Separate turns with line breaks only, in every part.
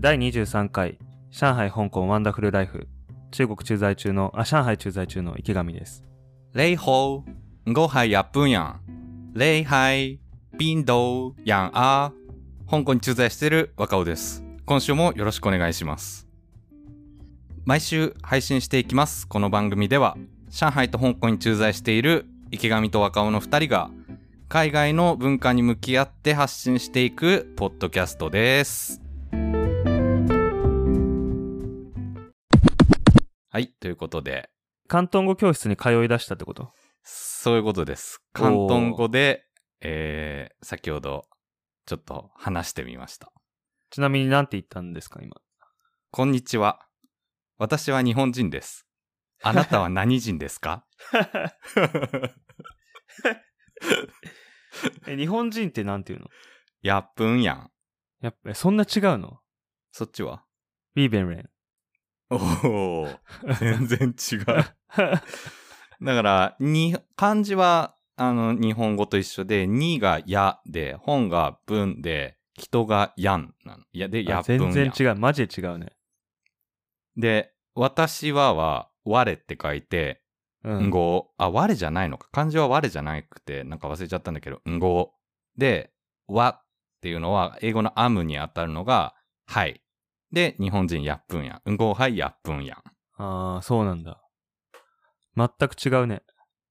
第23回上海香港ワンダフルライフ中国駐在中のあ上海駐在中の池上です
礼好，我係日本人。礼係邊度やんあ香港に駐在している若尾です。今週もよろしくお願いします。毎週配信していきます。この番組では、上海と香港に駐在している池上と若尾の2人が、海外の文化に向き合って発信していくポッドキャストです。はい、ということで、
広東語教室に通い出したってこと？
そういうことです。広東語で、えー、先ほどちょっと話してみました。
ちなみに何て言ったんですか今？
こんにちは。私は日本人です。あなたは何人ですか？
え日本人って何て言うの？
やっぷんやん。
やっぱそんな違うの？
そっちは？
ウィーベンレン
おお、全然違う。だから、に、漢字は、あの、日本語と一緒で、にがやで、本が文で、人がやんなの。いや、で、や
あ
っぷんやん。
全然違うマジで違うね
で、私はは、我って書いて、
うん
んご、あ、我じゃないのか。漢字は我じゃなくて、なんか忘れちゃったんだけど、んご。で、わっていうのは、英語のアムに当たるのが、はい。で、日本人やっぷんやん。んごはいやっぷんやん。
ああそうなんだ全く違うね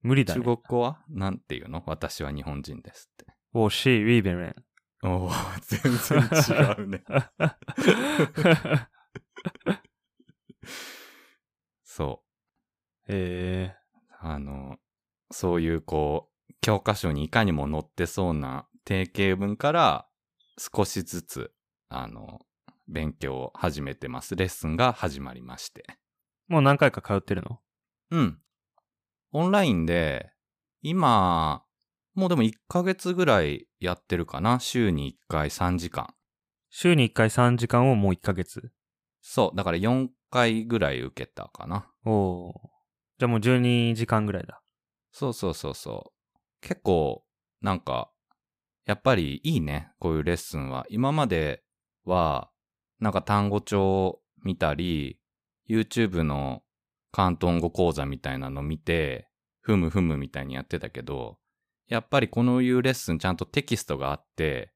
無理だね
中国語は？なんていうの？私は日本人ですって。
おしウィーベン
おお、全然違うね。そう。
え
あの、そういうこう、教科書にいかにも載ってそうな定型文から少しずつ、あの、勉強を始めてます。レッスンが始まりまして。
ー、もう何回か通ってるの？
うん。オンラインで、今、もうでも1ヶ月ぐらいやってるかな？週に1回3時間。
週に1回3時間をもう1ヶ月？
そう。だから4回ぐらい受けたかな。
おおーじゃあもう12時間ぐらいだ
そうそうそうそう。結構、なんか、やっぱりいいね。こういうレッスンは。今までは、なんか単語帳見たり、YouTube の広東語講座みたいなの見て、ふむふむみたいにやってたけど、やっぱりこのいうレッスンちゃんとテキストがあって、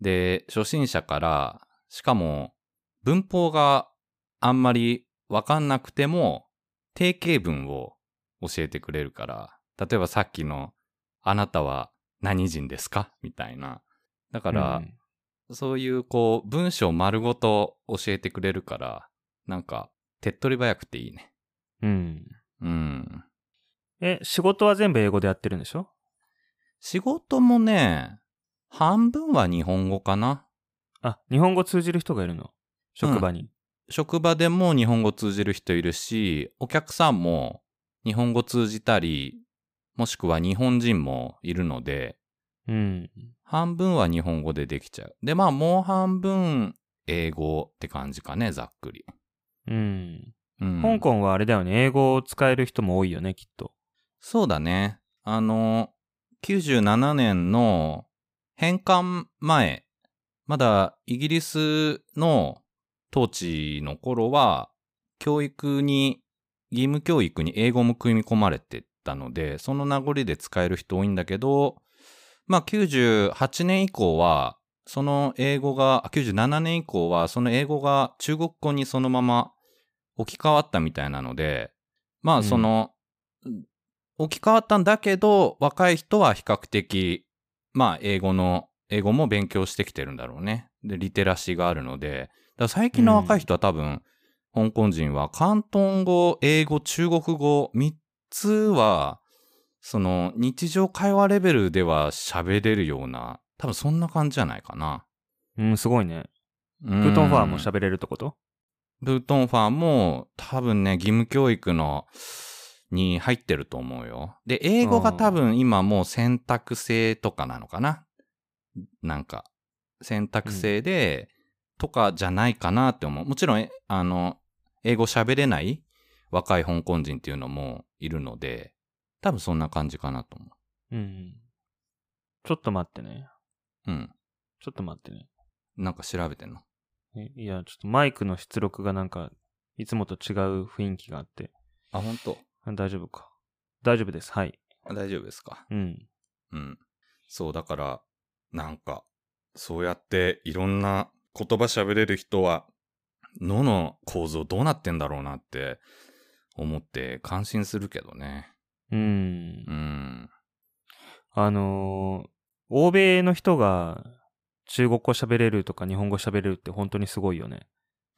で、初心者から、しかも文法があんまりわかんなくても、定型文を教えてくれるから、例えばさっきの、あなたは何人ですか？みたいな。だから、
うん
そういうこう、文章丸ごと教えてくれるから、なんか、手っ取り早くていいね。
うん
うん。
え仕事は全部英語でやってるんでしょ？
仕事もね、半分は日本語かな。
あ日本語通じる人がいるの？職場に、
職場でも日本語通じる人いるし、お客さんも日本語通じたり、もしくは日本人もいるので、
うん。
半分は日本語でできちゃう。で、まあもう半分英語って感じかね、ざっくり。
うん。
うん、
香港はあれだよね。英語を使える人も多いよね、きっと。
そうだね。あの、97年の返還前、まだイギリスの統治の頃は、教育に、義務教育に英語も組み込まれてたので、その名残で使える人多いんだけど、まあ98年以降は、その英語が、あ97年以降は、その英語が中国語にそのまま置き換わったみたいなので、まあその、置き換わったんだけど、若い人は比較的、まあ、英語の、英語も勉強してきてるんだろうね。で、リテラシーがあるので、最近の若い人は多分、香港人は広東語、英語、中国語、3つは、その、日常会話レベルでは喋れるような、多分そんな感じじゃないかな。
うん、すごいね。
プ
プートンファーも喋れるってこと？
ブートンファーも多分ね、義務教育のに入ってると思うよ。で、英語が多分今もう選択制とかなのかな？なんか、選択制で、とかじゃないかなって思う。もちろん、えあの、英語喋れない若い香港人っていうのもいるので、多分そんな感じかなと思
うん。ちょっと待ってね。
う。うん。
ちょっと待ってね。
なんか調べてんの？
いや、ちょっとマイクの出力がなんか、いつもと違う雰囲気があって。
あ、本当？
あ大丈夫か。大丈夫です。はい。
大丈夫ですか？
うん。
うん。そう、だから、なんか、そうやっていろんな言葉喋れる人は、脳の構造どうなってんだろうなって思って感心するけどね。
うん
う。ん。
あのー欧米の人が中国語喋れるとか日本語喋れるって本当にすごいよね。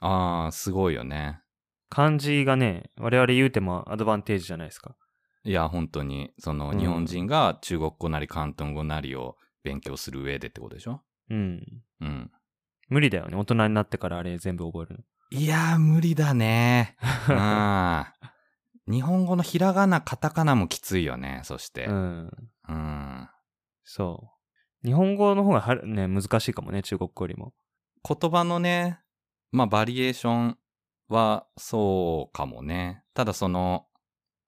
ああ、すごいよね。
漢字がね、我々言うてもアドバンテージじゃないですか。
いや、本当に、その、
うん
日本人が中国語なり広東語なりを勉強する上でってことでしょ？
うん。
うん。
無理だよね。大人になってからあれ全部覚えるの。
いやー、無理だね。うん。日本語のひらがな、カタカナもきついよね、そして。
うん。
うん。
そう。日本語の方がはね、難しいかもね、中国語よりも。
言葉のね、まあ、バリエーションはそうかもね。ただその、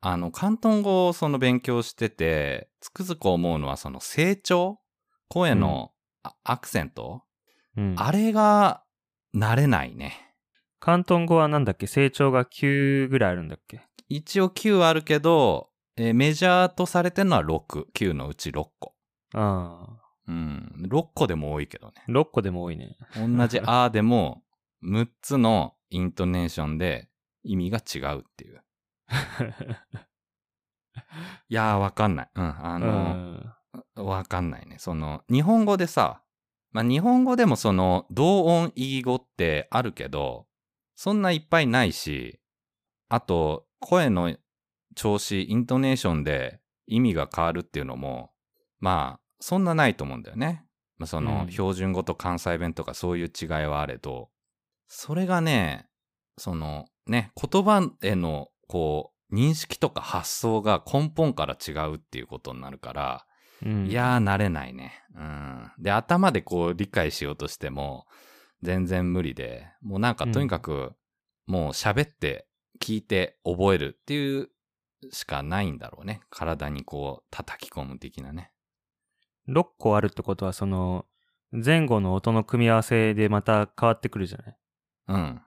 あの、広東語をその勉強してて、つくづく思うのはその成長声のあアクセント、
うん。
あれが慣れないね。
広東語はなんだっけ？成長が9ぐらいあるんだっけ？
一応9あるけど、えーメジャーとされてるのは6。9のうち6個。
ああ。
うん。6個でも多いけどね。
6個でも多いね。
同じ あーでも、6つのイントネーションで意味が違うっていう。いやー、わかんない。うん。あ
う
の、
ん。
わかんないね。その、日本語でさ、まあ、日本語でもその、同音異義語ってあるけど、そんないっぱいないし、あと、声の調子、イントネーションで意味が変わるっていうのも、まあ、そんなないと思うんだよね。まあ、その、
うん
標準語と関西弁とかそういう違いはあれど、それがね、その、ね、言葉への、こう、認識とか発想が根本から違うっていうことになるから、
うん
いやー、慣れないね。うん。で、頭でこう理解しようとしても、全然無理で、もうなんかとにかく、もう喋って、聞いて、覚えるっていうしかないんだろうね。体にこう、叩き込む的なね。
6個あるってことは、その、前後の音の組み合わせでまた変わってくるじゃない？
うん。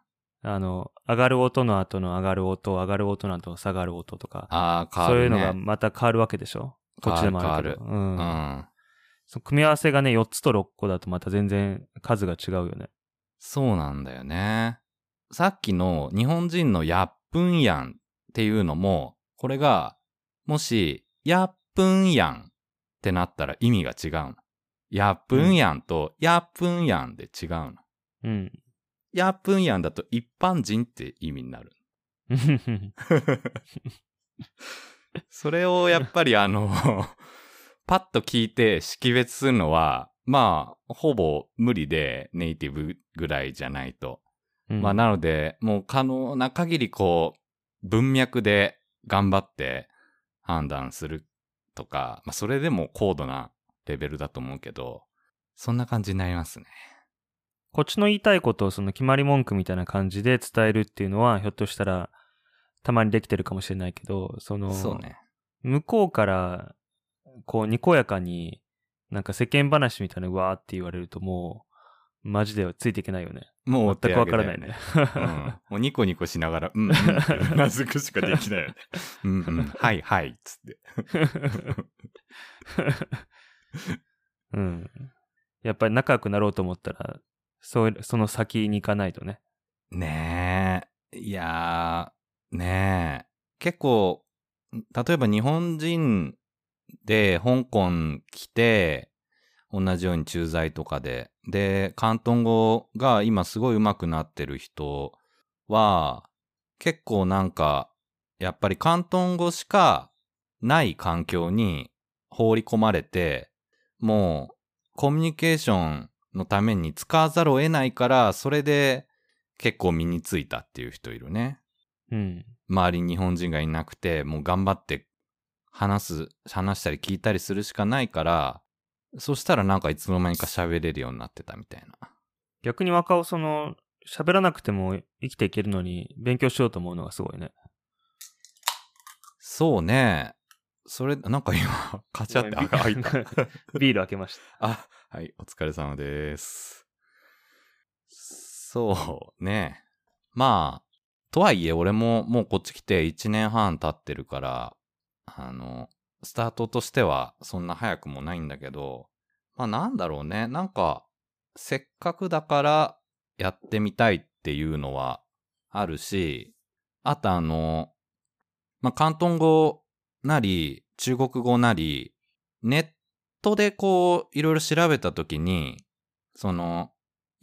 あの、上がる音の後の上がる音、上がる音の後の下がる音とか、
ああ、変わ
そういう
るね。
のがまた変わるわけでしょ？こっちでもあるけど。
変
うん。
うん。
その組み合わせがね、4つと6個だとまた全然数が違うよね。
そうなんだよね。さっきの日本人のやっぷんやんっていうのも、これが、もし、やっぷんやんってなったら意味が違うの。やっぷんやんと、やっぷんやんで違うの。
うん。
やっぷんやんだと一般人って意味になる。それをやっぱりあの、パッと聞いて識別するのは、まあ、ほぼ無理でネイティブぐらいじゃないと。
うん
まあ、なので、もう可能な限りこう、文脈で頑張って判断するとか、まあ、それでも高度なレベルだと思うけど、そんな感じになりますね。
こっちの言いたいことをその決まり文句みたいな感じで伝えるっていうのは、ひょっとしたら、たまにできてるかもしれないけど、その、
そうね。
向こうから、こう、にこやかに、なんか世間話みたいなうわーって言われるともう、マジでついていけないよね。
もう
全くわからないね。
うん。もうニコニコしながら、うん、うん。うなずくしかできないよね。うん。うん。はいはい、つって。
うん。やっぱり仲良くなろうと思ったら、そう、その先に行かないとね。
ねえ。いやー、ねえ。結構、例えば日本人で香港来て、同じように駐在とかで、で、広東語が今すごい上手くなってる人は、結構なんか、やっぱり広東語しかない環境に放り込まれて、もうコミュニケーションのために使わざるを得ないから、それで結構身についたっていう人いるね。
うん。
周りに日本人がいなくて、もう頑張って話す、話したり聞いたりするしかないから、そしたらなんかいつの間にか喋れるようになってたみたいな。
逆に若尾その、喋らなくても生きていけるのに勉強しようと思うのがすごいね。
そうね。それ、なんか今、カチャって開いた。
ビール開けました。
あ、はい、お疲れ様です。そうね。まあ、とはいえ俺ももうこっち来て1年半経ってるから、あの、スタートとしてはそんな早くもないんだけど、まあなんだろうね。なんか、せっかくだからやってみたいっていうのはあるし、あとあの、まあ広東語なり中国語なり、ネットでこういろいろ調べたときに、その、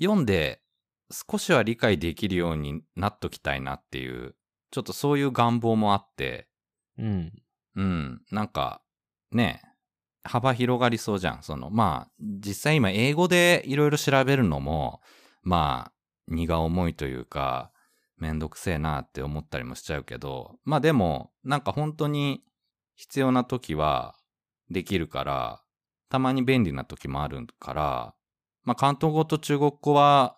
読んで少しは理解できるようになっときたいなっていう、ちょっとそういう願望もあって、
うん。
うん、なんか、ね、幅広がりそうじゃん。その、まあ、実際今英語でいろいろ調べるのも、まあ、荷が重いというか、めんどくせえなって思ったりもしちゃうけど、まあでも、なんか本当に必要な時はできるから、たまに便利な時もあるから、まあ関東語と中国語は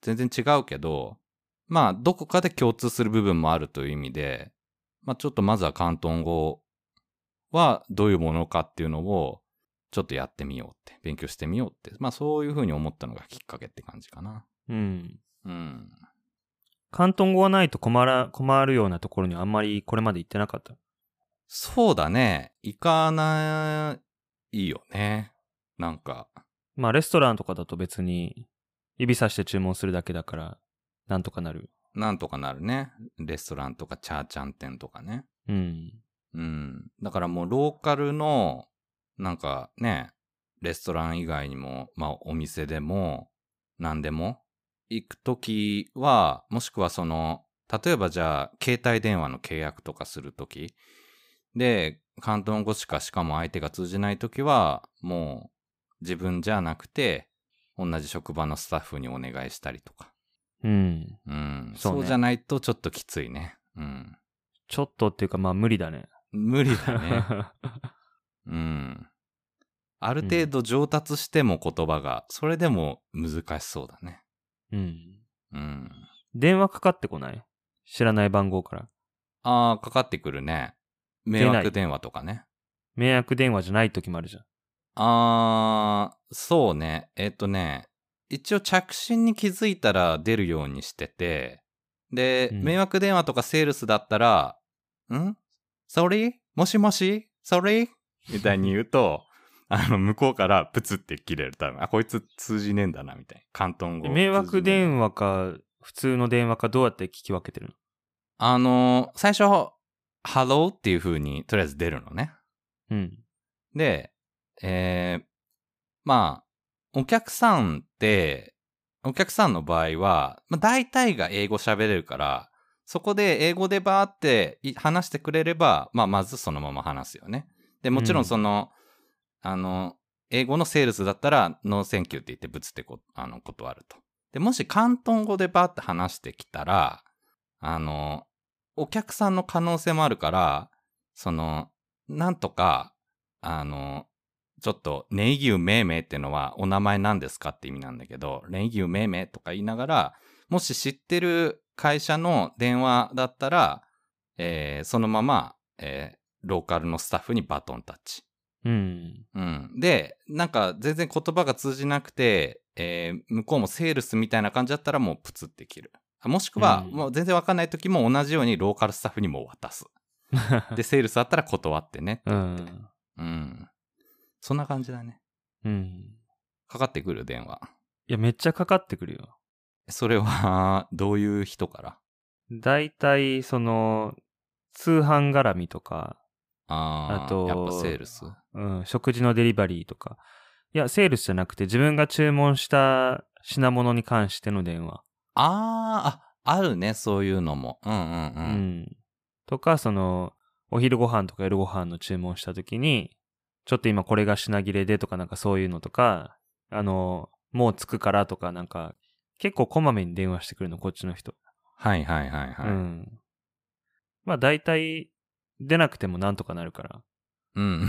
全然違うけど、まあどこかで共通する部分もあるという意味で、まあちょっとまずは広東語はどういうものかっていうのをちょっとやってみようって、勉強してみようって、まあそういうふうに思ったのがきっかけって感じかな。
うん。
うん。
広東語がないと困ら、困るようなところにあんまりこれまで行ってなかった？
そうだね。行かないよね。なんか。
まあレストランとかだと別に指さして注文するだけだから、なんとかなる。
なんとかなるね。レストランとかチャーチャン店とかね。
うん。
うん。だからもうローカルの、なんかね、レストラン以外にも、まあお店でも、何でも、行くときは、もしくはその、例えばじゃあ、携帯電話の契約とかするとき、で、広東語しかしかも相手が通じないときは、もう自分じゃなくて、同じ職場のスタッフにお願いしたりとか。
うん。
うん。
そうね
そうじゃないとちょっときついね。うん。
ちょっとっていうかまあ無理だね。
無理だね。うん。ある程度上達しても言葉が、それでも難しそうだね。
うん。
うん。
電話かかってこない？知らない番号から。
ああ、かかってくるね。迷惑電話とかね。
迷惑電話じゃない時もあるじゃん。
ああ、そうね。えっ、とね、一応着信に気づいたら出るようにしてて、で、
うん
迷惑電話とかセールスだったら、ん？?sorry? もしもし ?sorry? みたいに言うと、あの、向こうからプツって切れる。多分、あ、こいつ通じねえんだな、みたいな。広東語。
迷惑
話
電話か、普通の電話かどうやって聞き分けてるの？
あの、最初、ハローっていう風に、とりあえず出るのね。
うん。
で、えー、まあ、お客さんって、お客さんの場合は、まあ、大体が英語喋れるから、そこで英語でバーってい話してくれれば、まあ、まずそのまま話すよね。で、もちろ
うん
んその、あの、英語のセールスだったら、 No thank you って言ってぶつってこあの断ると。で、もし広東語でバーって話してきたら、あの、お客さんの可能性もあるから、その、なんとか、あの、ちょっと、ネイギューメーメーってのはお名前なんですかって意味なんだけど、ネイギューメーメーとか言いながら、もし知ってる会社の電話だったら、えーそのまま、えーローカルのスタッフにバトンタッチ。
うん。
うん。で、なんか全然言葉が通じなくて、えー向こうもセールスみたいな感じだったらもうプツって切る。あもしくは、
うん
もう全然わかんない時も同じようにローカルスタッフにも渡す。で、セールスだったら断ってねって
う。ん。
うん。そんな感じだね。
うん。
かかってくる電話。
いや、めっちゃかかってくるよ。
それは、どういう人から？
だいたい、その、通販絡みとか、
ああ、
あと
やっぱセールス？
うん、食事のデリバリーとか。いや、セールスじゃなくて自分が注文した品物に関しての電話。
ああ、あ、あるね、そういうのも。うんうんう。
うんん。とか、その、お昼ご飯とか夜ご飯の注文した時に、ちょっと今これが品切れでとかなんかそういうのとか、あの、もう着くからとかなんか、結構こまめに電話してくるの、こっちの人。
はいはいはいはい。
うん。まあ大体、出なくてもなんとかなるから。
うん。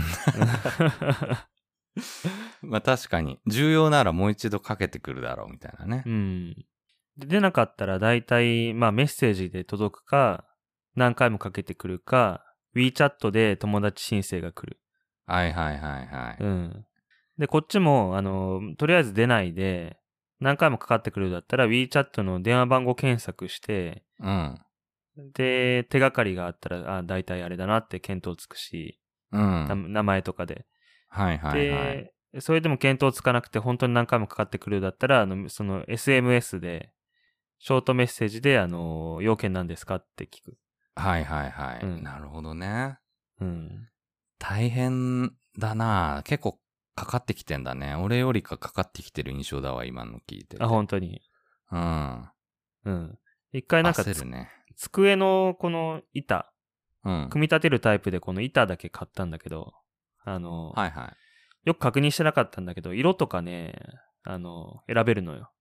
まあ確かに、重要ならもう一度かけてくるだろうみたいなね
う。ん。で出なかったら大体、まあメッセージで届くか、何回もかけてくるか、WeChat で友達申請が来る。
はいはいはいはい。
うん。で、こっちも、あの、とりあえず出ないで、何回もかかってくるだったら WeChat の電話番号検索して、
うん。
で、手がかりがあったら、あ、大体あれだなって見当つくし、
うん。
な名前とかで。
はいはいはい。
で、それでも見当つかなくて本当に何回もかかってくるだったら、あの、その SMS で、ショートメッセージで、あの、要件なんですかって聞く。
はいはいはい。
うん
なるほどね。
うん。
大変だな結構かかってきてんだね。俺よりかかかってきてる印象だわ、今の聞いてて。
あ、本当に。
うん。
うん。一回なんか
ね。
机のこの板、
うん。
組み立てるタイプでこの板だけ買ったんだけど、あの、
はいはい。
よく確認してなかったんだけど、色とかね、あの、選べるのよ。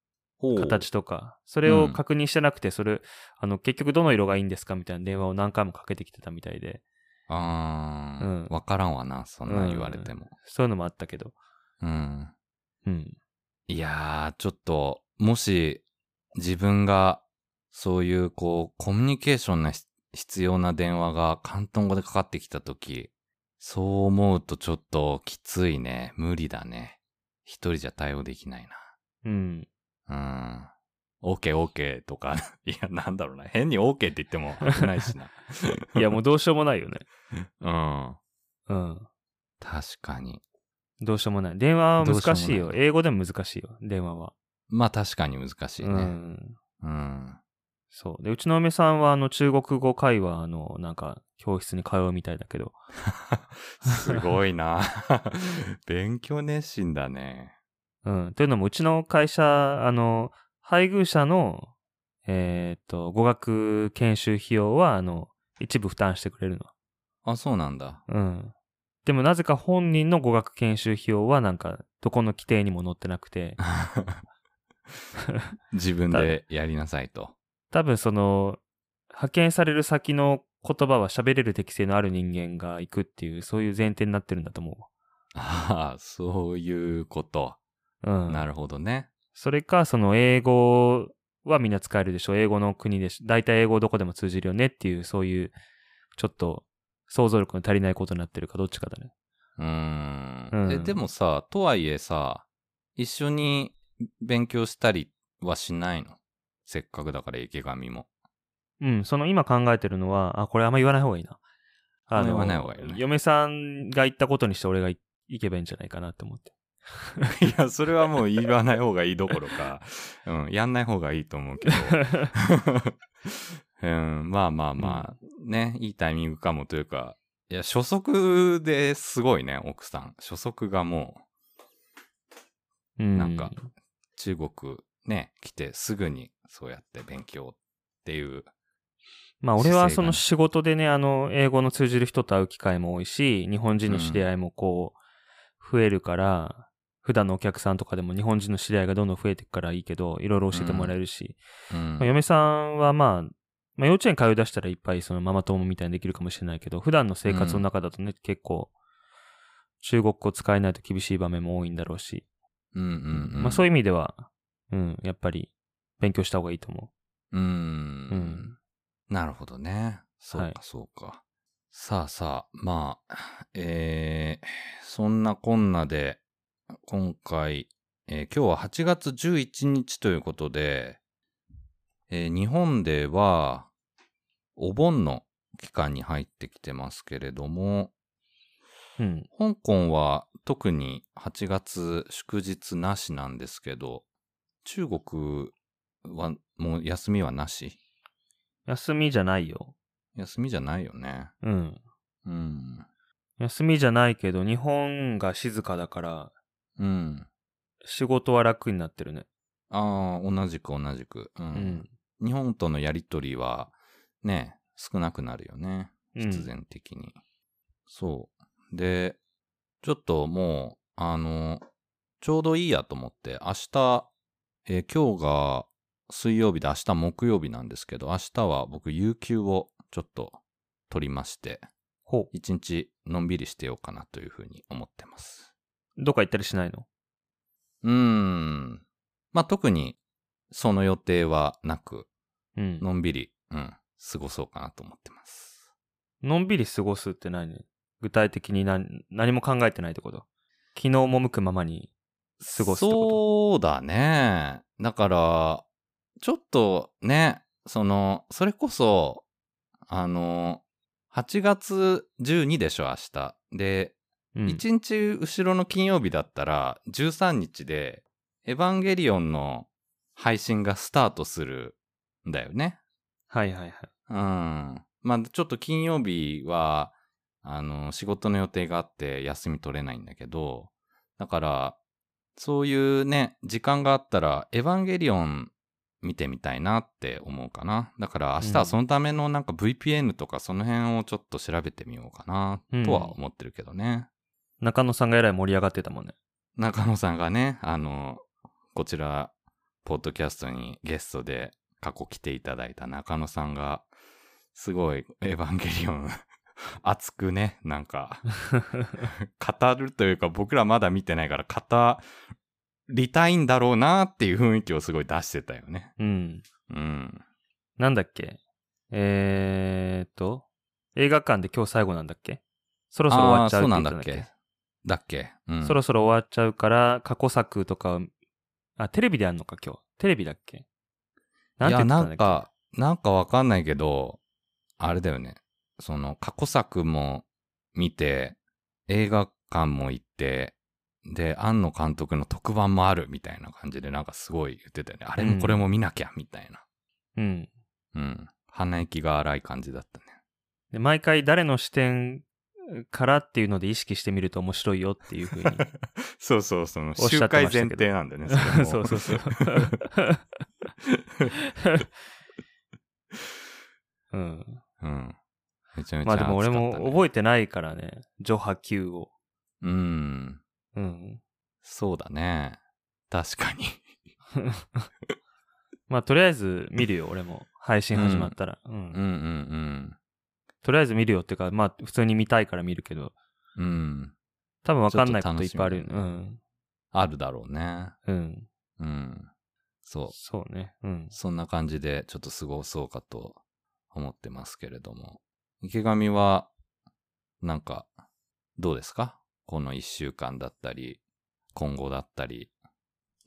形とか。それを確認してなくて、それ、あの、結局どの色がいいんですかみたいな電話を何回もかけてきてたみたいで、
あー、
うん
わからんわな、そんな言われても。
そういうのもあったけど。
うん。
うん。
いやー、ちょっと、もし、自分が、そういう、こう、コミュニケーションがひ必要な電話が広東語でかかってきたとき、そう思うとちょっときついね。無理だね。一人じゃ対応できない
うん。
な。うん。OK, OK とか、いや、なんだろうな。変に OK って言っても危ないしな。
いや、もうどうしようもないよね。
うん。
うん。
確かに。
どうしようもない。電話は難しいよ。英語でも難しいよ。電話は。
まあ確かに難しいうね。
ん。
うん。
そう。で、うちの嫁さんは、あの、中国語会話、あの、なんか、教室に通うみたいだけど。
すごいな。勉強熱心だね。
うん。というのも、うちの会社、あの、配偶者の、えーっと、語学研修費用は、あの、一部負担してくれるの。
あ、そうなんだ。
うん。でも、なぜか本人の語学研修費用は、なんか、どこの規定にも載ってなくて、
自分でやりなさいと。
多分その、派遣される先の言葉は喋れる適性のある人間が行くっていう、そういう前提になってるんだと思
ああ、そういうこと。
う。うん。
なるほどね。
それか、その英語はみんな使えるでしょ？英語の国でし、大体英語どこでも通じるよねっていう、そういう、ちょっと、想像力の足りないことになってるかどっちかだね。
うーん。
うん
え、でもさ、とはいえさ、一緒に勉強したりはしないの？せっかくだから池上も。
うん、その今考えてるのは、あ、これあんま言わない方がいいな。あ
あんま言わない方がいいよね
嫁さんが言ったことにして俺がい行けばいいんじゃないかなって思って。
いや、それはもう言わない方がいいどころか、うん、やんない方がいいと思うけど。うん、まあまあまあ、ね、いいタイミングかもというか、いや、初速ですごいね、奥さん。初速がもう、
うん。
なんか中国ね、来てすぐにそうやって勉強っていう。
まあ俺はその仕事でね、あの、英語の通じる人と会う機会も多いし、日本人の知り合いもこう、増えるから、普段のお客さんとかでも日本人の知り合いがどんどん増えていくからいいけど、いろいろ教えてもらえるし、
うん
まあ、嫁さんはまあ、まあ幼稚園通い出したらいっぱいそのママ友みたいにできるかもしれないけど、普段の生活の中だとね、結構、中国語使えないと厳しい場面も多いんだろうし、
うんうんうん。
まあそういう意味では、うん、やっぱり勉強した方がいいと思
うーん。
う。うん。
なるほどね。そうか、
はい
そうか。さあさあ、まあ、えー、そんなこんなで、今回、えー今日は8月11日ということで、えー日本では、お盆の期間に入ってきてますけれども、
うん。
香港は特に8月祝日なしなんですけど、中国はもう休みはなし？
休みじゃないよ。
休みじゃないよね。
うん。
うん。
休みじゃないけど、日本が静かだから、
うん。
仕事は楽になってるね。
ああ、同じく同じく。う。
うんん。
日本とのやりとりは、ね、少なくなるよね。
うん
必然的に。そう。で、ちょっともう、あの、ちょうどいいやと思って、明日、えー今日が水曜日で明日木曜日なんですけど、明日は僕、有給をちょっと取りまして、
ほ
一日のんびりしてようかなというふうに思ってます。
う。どっか行ったりしないの？
うーん。まあ、特にその予定はなく、
うん。
のんびり、うん、過ごそうかなと思ってます。
のんびり過ごすって何？具体的に何？何も考えてないってこと？昨日赴くままに過ごすってこ
そうだね。だから、ちょっとね、その、それこそ、あの、8月12でしょ、明日。で、
とうん
1日後ろの金曜日だったら、13日で、エヴァンゲリオンの配信がスタートするんだよね。
はいはいはい。
うん。まあ、ちょっと金曜日は、あの、仕事の予定があって休み取れないんだけど、だから、そういうね、時間があったら、エヴァンゲリオン見てみたいなって思うかな。だから明日はそのためのなんか VPN とかその辺をちょっと調べてみようかな、とは思ってるけどね。
中野さんがえらい盛り上がってたもんね。
中野さんがね、あの、こちら、ポッドキャストにゲストで過去来ていただいた中野さんが、すごいエヴァンゲリオン 熱くね、なんか、語るというか僕らまだ見てないから語りたいんだろうなっていう雰囲気をすごい出してたよね。
うん。
うん。
なんだっけ？えーっと、映画館で今日最後なんだっけ？そろそろ終わっちゃうって言ってたんだっけ？
だっけ？うん。
そろそろ終わっちゃうから、過去作とかを、あ、テレビでやんのか今日。テレビだっけ？なんて
なん
んだっけ？
か、なんかわかんないけど、あれだよね。その、過去作も見て、映画館も行って、で、庵野監督の特番もあるみたいな感じで、なんかすごい言ってたよね。あれもこれも見なきゃ、みたいな。
うん。
うん。鼻息が荒い感じだったね。
で、毎回誰の視点からっていうので意識してみると面白いよっていうふうに。
そうそう、その、
おっしゃって
集会前提なんだよね。れも
そうそうそう。うん。
うん。めちゃめちゃ
まあでも俺も覚
え
えてないからね。ジョハ Q を。
うん。
うん。
そうだね。確かに。
まあとりあえず見るよ、俺も。配信始まったら。うん。
うんうん
とりあえず見るよっていうか、まあ普通に見たいから見るけど、
うん。うん。
多分わかんないこといっぱいある。
ちょっと楽しみだ
うん。
あるだろうね。
うん。
うん。そう。
そうね。うん。
そんな感じでちょっと過ごそうかと思ってますけれども。池上は、なんか、どうですか？この一週間だったり、今後だったり、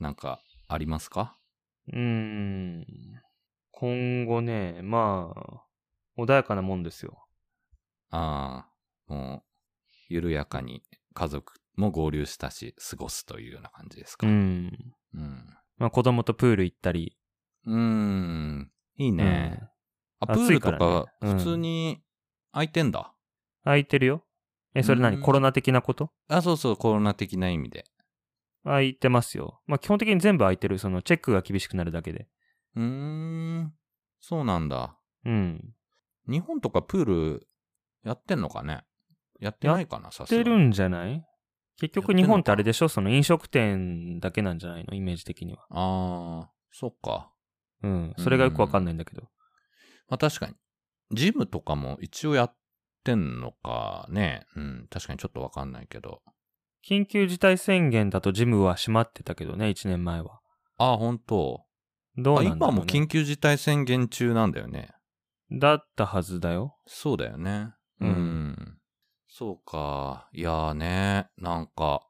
なんかありますか？
うーん。今後ね、まあ、穏やかなもんですよ。
ああ、もう、緩やかに家族も合流したし、過ごすというような感じですか。
う
うん。
ん。まあ子供とプール行ったり。
うーん。いいね。あ、プールとか普通に空いてんだ。
空いてるよ。え、それ何？
うん
コロナ的なこと？
あ、そうそう、コロナ的な意味で。
空いてますよ。まあ基本的に全部空いてる。そのチェックが厳しくなるだけで。
うーん。そうなんだ。
うん。
日本とかプールやってんのかね？やってないかなさすがに
してるんじゃない？結局日本ってあれでしょ？その飲食店だけなんじゃないの？イメージ的には。
ああ、そっか。
うん。それがよくわかんないんだけど。
まあ確かに。ジムとかも一応やってんのかね？うん。確かにちょっとわかんないけど。
緊急事態宣言だとジムは閉まってたけどね、1年前は。
ああ、本当あ
どうなんだろう、ね、
今も緊急事態宣言中なんだよね。
だったはずだよ。
そうだよね。
う
うんん。そうか。いやーね、なんか、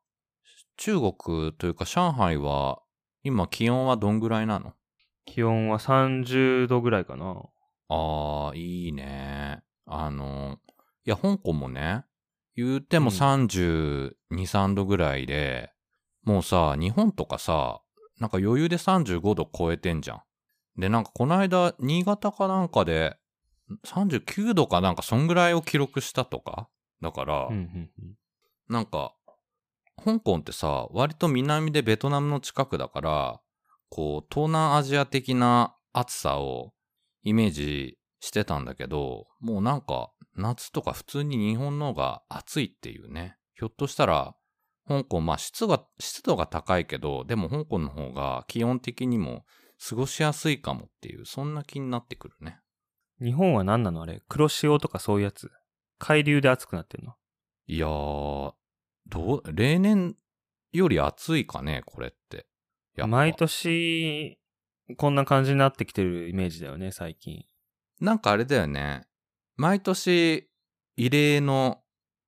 中国というか上海は、今気温はどんぐらいなの？
気温は30度ぐらいかな。
ああ、いいね。あの、いや、香港もね、言うても
うん
32、3度ぐらいで、もうさ、日本とかさ、なんか余裕で35度超えてんじゃん。で、なんかこの間、新潟かなんかで、39度かなんかそんぐらいを記録したとか？だから、
うんうんうん。
なんか、香港ってさ、割と南でベトナムの近くだから、こう、東南アジア的な暑さをイメージしてたんだけど、もうなんか、夏とか普通に日本の方が暑いっていうね。ひょっとしたら、香港、まあ湿が、湿度が高いけど、でも香港の方が気温的にも過ごしやすいかもっていう、そんな気になってくるね。
日本は何なのあれ？黒潮とかそういうやつ？海流で暑くなってんの？
いやー、どう、例年より暑いかね、これって。やっぱ
毎年、こんな感じになってきてるイメージだよね、最近。
なんかあれだよね。毎年、異例の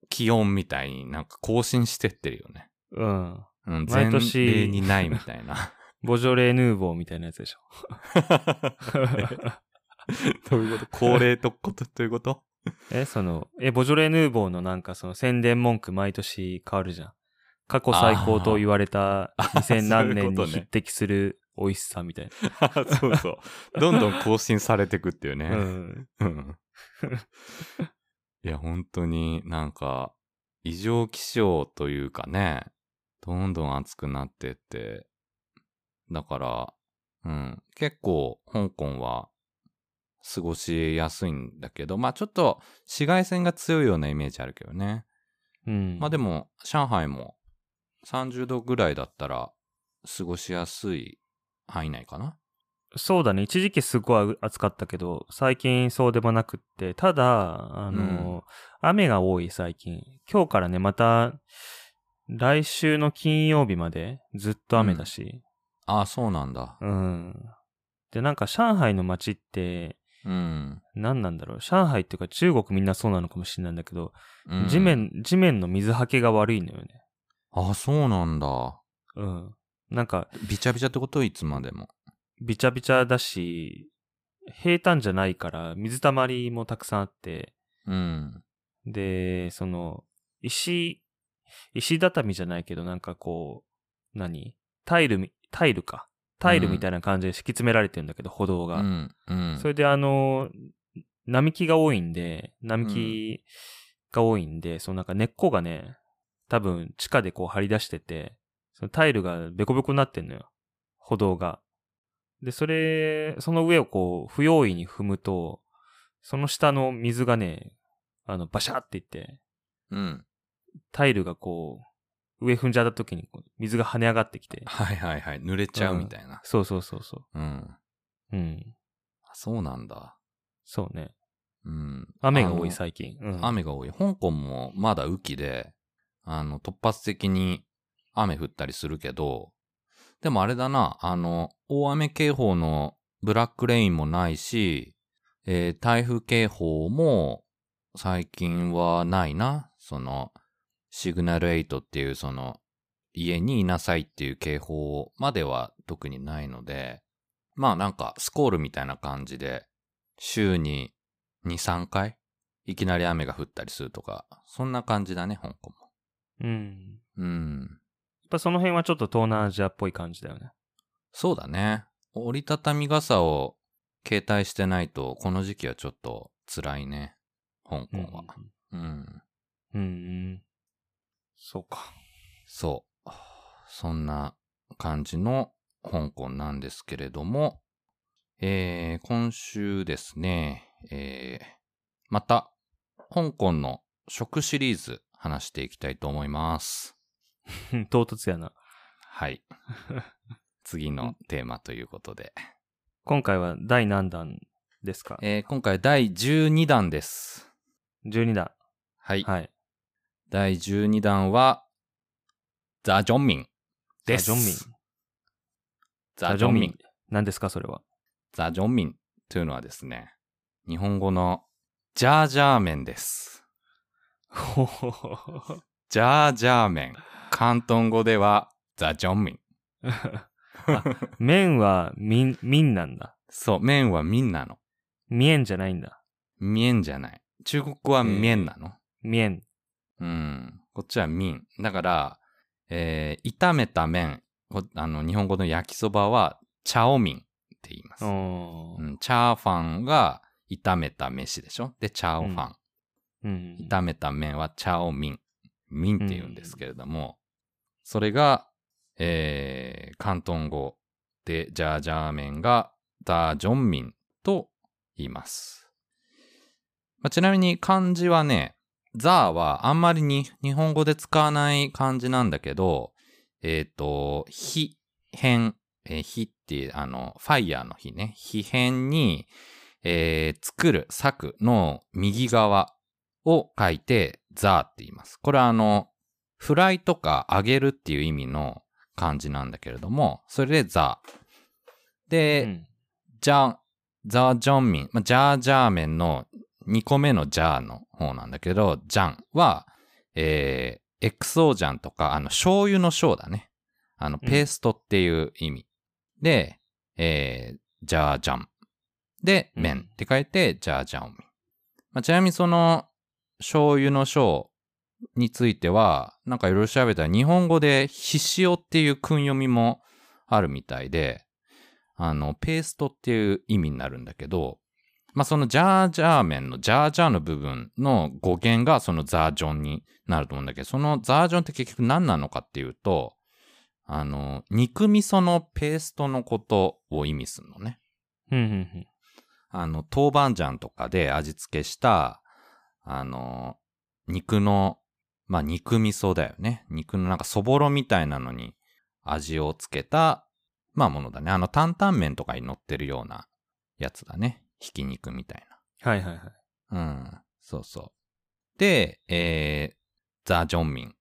気温みたいになんか更新してってるよね。
うん。
うん、
毎
前
年
例にないみたいな。
ボジョレ・ヌーボーみたいなやつでしょ。
どういうこと？恒例とこと、ということ？
え、その、え、ボジョレ・ヌーボーのなんかその宣伝文句毎年変わるじゃん。過去最高と言われた
あー
2000何年に匹敵する美味しさみたいな。
そうそう。どんどん更新されてくっていうね。
うん。
うんいや、本当になんか、異常気象というかね、どんどん暑くなってって、だから、うん、結構香港は過ごしやすいんだけど、まあちょっと紫外線が強いようなイメージあるけどね。
うん。
まあでも、上海も30度ぐらいだったら過ごしやすい範囲内かな。
そうだね。一時期すごい暑かったけど、最近そうでもなくって、ただ、あの、雨が多い最近。今日からね、また、来週の金曜日までずっと雨だし。
ああ、そうなんだ。
うん。で、なんか上海の街って、
うん。
何なんだろう。上海っていうか中国みんなそうなのかもしれないんだけど、
うん
地。面、地面の水はけが悪いのよね。
ああ、そうなんだ。
うん。なんか、
びちゃびちゃってこと？いつまでも。
びちゃびちゃだし、平坦じゃないから水たまりもたくさんあって、
うん。
で、その、石、石畳じゃないけど、なんかこう、何？タイルみ、タイルか。タイルみたいな感じで敷き詰められてるんだけど、歩道が。それであの、並木が多いんで、並木が多いんで、そのなんか根っこがね、多分地下でこう張り出してて、そのタイルがベコベコになってんのよ。歩道が。で、それ、その上をこう、不用意に踏むと、その下の水がね、あの、バシャーっていって、
うん。
タイルがこう、上踏んじゃった時に水が跳ね上がってきて。
はいはいはい。濡れちゃうみたいな。
そうそうそうそ
うん。
う。うん。
そうなんだ。
そうね。
うん。
雨が多い最近。うん、
雨が多い。香港もまだ雨季で、あの、突発的に雨降ったりするけど、でもあれだな、あの、大雨警報のブラックレインもないし、えー台風警報も最近はないな。その、シグナル8っていうその、家にいなさいっていう警報までは特にないので、まあなんかスコールみたいな感じで、週に2、3回いきなり雨が降ったりするとか、そんな感じだね、香港も。
うん。
うん。
やっぱその辺はちょっと東南アジアっぽい感じだよね。
そうだね。折りたたみ傘を携帯してないと、この時期はちょっと辛いね。香港は。うん。
うん。うん。そうか。
そう。そんな感じの香港なんですけれども、えー、今週ですね、えー、また、香港の食シリーズ話していきたいと思います。
唐突やな。
はい。次のテーマということで。
今回は第何弾ですか？
えー今回第12弾です。
?12 弾。
はい。
はい。
第12弾は、ザ・ジョンミンです。
ザジョンミン。
ザ・ジョンミン。。
何ですかそれは？
ザ・ジョンミンというのはですね、日本語のジャージャー麺です。ジャージャー麺。広東語ではザ・ジョンミン。
麺は民、民なんだ。
そう、麺は麺なの。
麺じゃないんだ。
麺じゃない。中国語は麺なの。
麺。
うん。こっちは麺。だから、えー炒めた麺。こあの、日本語の焼きそばは、チャオミンって言います。うん、チャーファンが炒めた飯でしょ？で、チャオファン。
うん。
炒めた麺はチャオミン。ミンって言うんですけれども、それが、えー、広東語で、ジャージャー麺がザ・ジョンミンと言います。まあ、ちなみに漢字はね、ザはあんまりに日本語で使わない漢字なんだけど、えっ、と、火、変、えー火って、あの、ファイヤーの火ね。火変に、えー作る、裂くの右側を書いて、ザーって言います。これはあの、フライとか揚げるっていう意味の漢字なんだけれども、それでザー。で、
うん
ジャ、ザ・ジョンミン、まあ、ジャージャー麺の2個目のジャーの方なんだけど、ジャンは、えー、XO ジャンとか、あの、醤油の醤だね。あの、
うん
ペーストっていう意味。で、えー、ジャージャン。で、
うん
麺って書いて、ジャージャン。まあ、ちなみにその、醤油の醤については、なんかいろいろ調べたら、日本語で、ひしおっていう訓読みもあるみたいで、あの、ペーストっていう意味になるんだけど、まあ、そのジャージャー麺のジャージャーの部分の語源がそのザージョンになると思うんだけど、そのザージョンって結局何なのかっていうと、あの、肉味噌のペーストのことを意味するのね。
うんうん
あの、豆板醤とかで味付けした、あの、肉の、まあ、肉味噌だよね。肉のなんかそぼろみたいなのに味をつけた、まあ、ものだね。あの、担々麺とかに乗ってるようなやつだね。ひき肉みたい
はいはいはい。
な。うん。そうそう。で、えー、ザ・ジョンミン。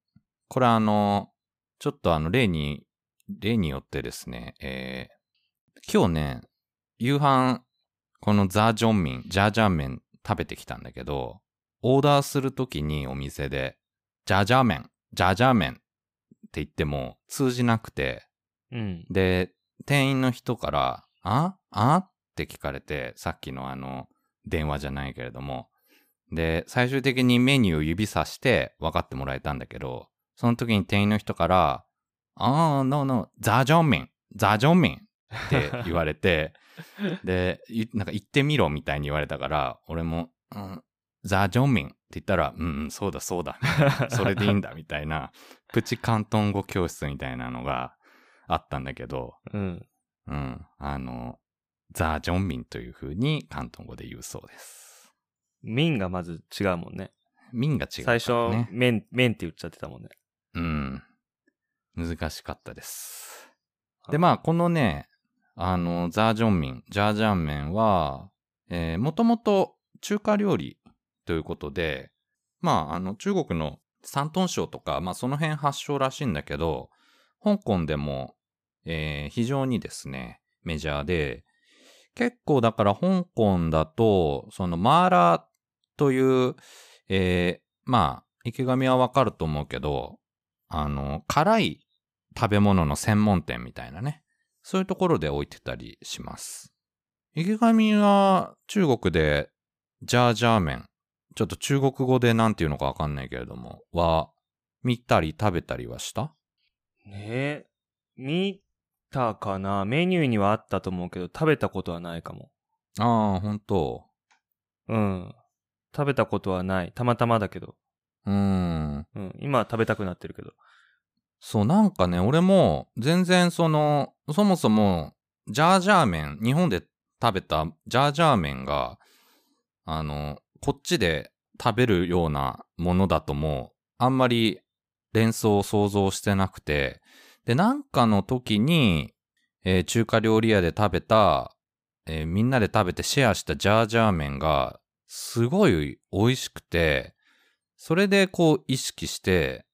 これあの、ちょっとあの、例に、例によってですね、えー、今日ね、夕飯、このザ・ジョンミン、ジャージャー麺食べてきたんだけど、オーダーするときにお店で、ジャージャー麺、ジャージャー麺って言っても通じなくて、
うん。
で、店員の人から、あ？あ？って聞かれて、さっきのあの、電話じゃないけれども、で、最終的にメニューを指さして分かってもらえたんだけど、その時に店員の人から、ああ、no, no, ザ・ジョンミン、ザ・ジョンミンって言われて、で、いなんか言ってみろみたいに言われたから、俺も、うん、ザ・ジョンミンって言ったら、うん、うん、そうだそうだ、それでいいんだみたいな、プチ広東語教室みたいなのがあったんだけど、
うん。
うん、あの、ザ・ジョンミンという風に広東語で言うそうです。
ミンがまず違うもんね。
ミンが違うから
最
ね。
初、麺、麺って言っちゃってたもんね。
うん。難しかったです。で、まあ、このね、あの、ザージョンミン、ジャージャン麺は、えー、もともと中華料理ということで、まあ、あの、中国の山東省とか、まあ、その辺発祥らしいんだけど、香港でも、えー非常にですね、メジャーで、結構だから香港だと、そのマーラーという、えーまあ、池上はわかると思うけど、あの、辛い食べ物の専門店みたいなね。そういうところで置いてたりします。池上は中国でジャージャー麺、ちょっと中国語でなんていうのかわかんないけれども、は見たり食べたりはした？
ねえ。見たかな？メニューにはあったと思うけど、食べたことはないかも。
ああ、本当
うん。食べたことはない。たまたまだけど。
うーん。
うん。今は食べたくなってるけど。
そう、なんかね、俺も全然その、そもそも、ジャージャー麺、日本で食べたジャージャー麺が、あの、こっちで食べるようなものだとも、あんまり連想を想像してなくて、で、なんかの時に、えー中華料理屋で食べた、えーみんなで食べてシェアしたジャージャー麺が、すごい美味しくて、それでこう意識して